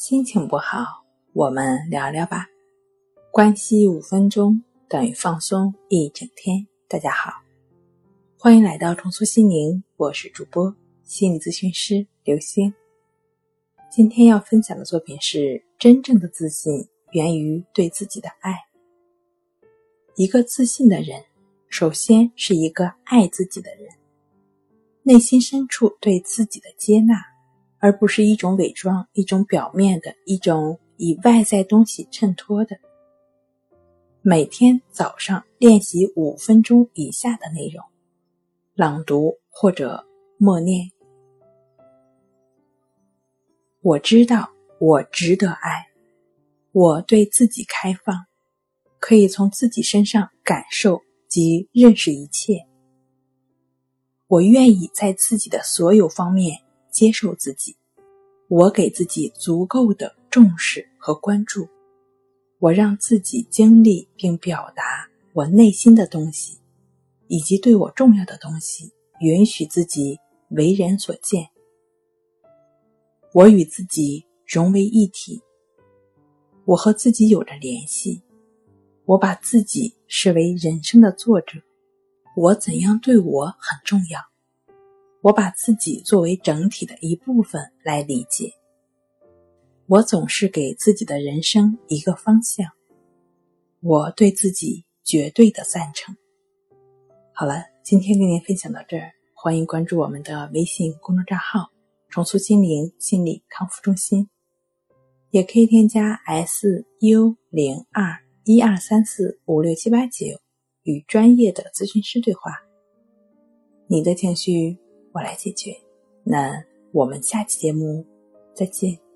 心情不好，我们聊聊吧。关系五分钟等于放松一整天。大家好，欢迎来到重塑心灵，我是主播心理咨询师刘星。今天要分享的作品是：真正的自信源于对自己的爱。一个自信的人，首先是一个爱自己的人，内心深处对自己的接纳。而不是一种伪装，一种表面的，一种以外在东西衬托的。每天早上练习五分钟以下的内容，朗读或者默念。我知道我值得爱，我对自己开放，可以从自己身上感受及认识一切。我愿意在自己的所有方面。接受自己，我给自己足够的重视和关注，我让自己经历并表达我内心的东西，以及对我重要的东西，允许自己为人所见。我与自己融为一体，我和自己有着联系，我把自己视为人生的作者，我怎样对我很重要。我把自己作为整体的一部分来理解。我总是给自己的人生一个方向。我对自己绝对的赞成。好了，今天跟您分享到这儿，欢迎关注我们的微信公众账号“重塑心灵心理康复中心”，也可以添加 s u 零二一二三四五六七八九与专业的咨询师对话。你的情绪。我来解决。那我们下期节目再见。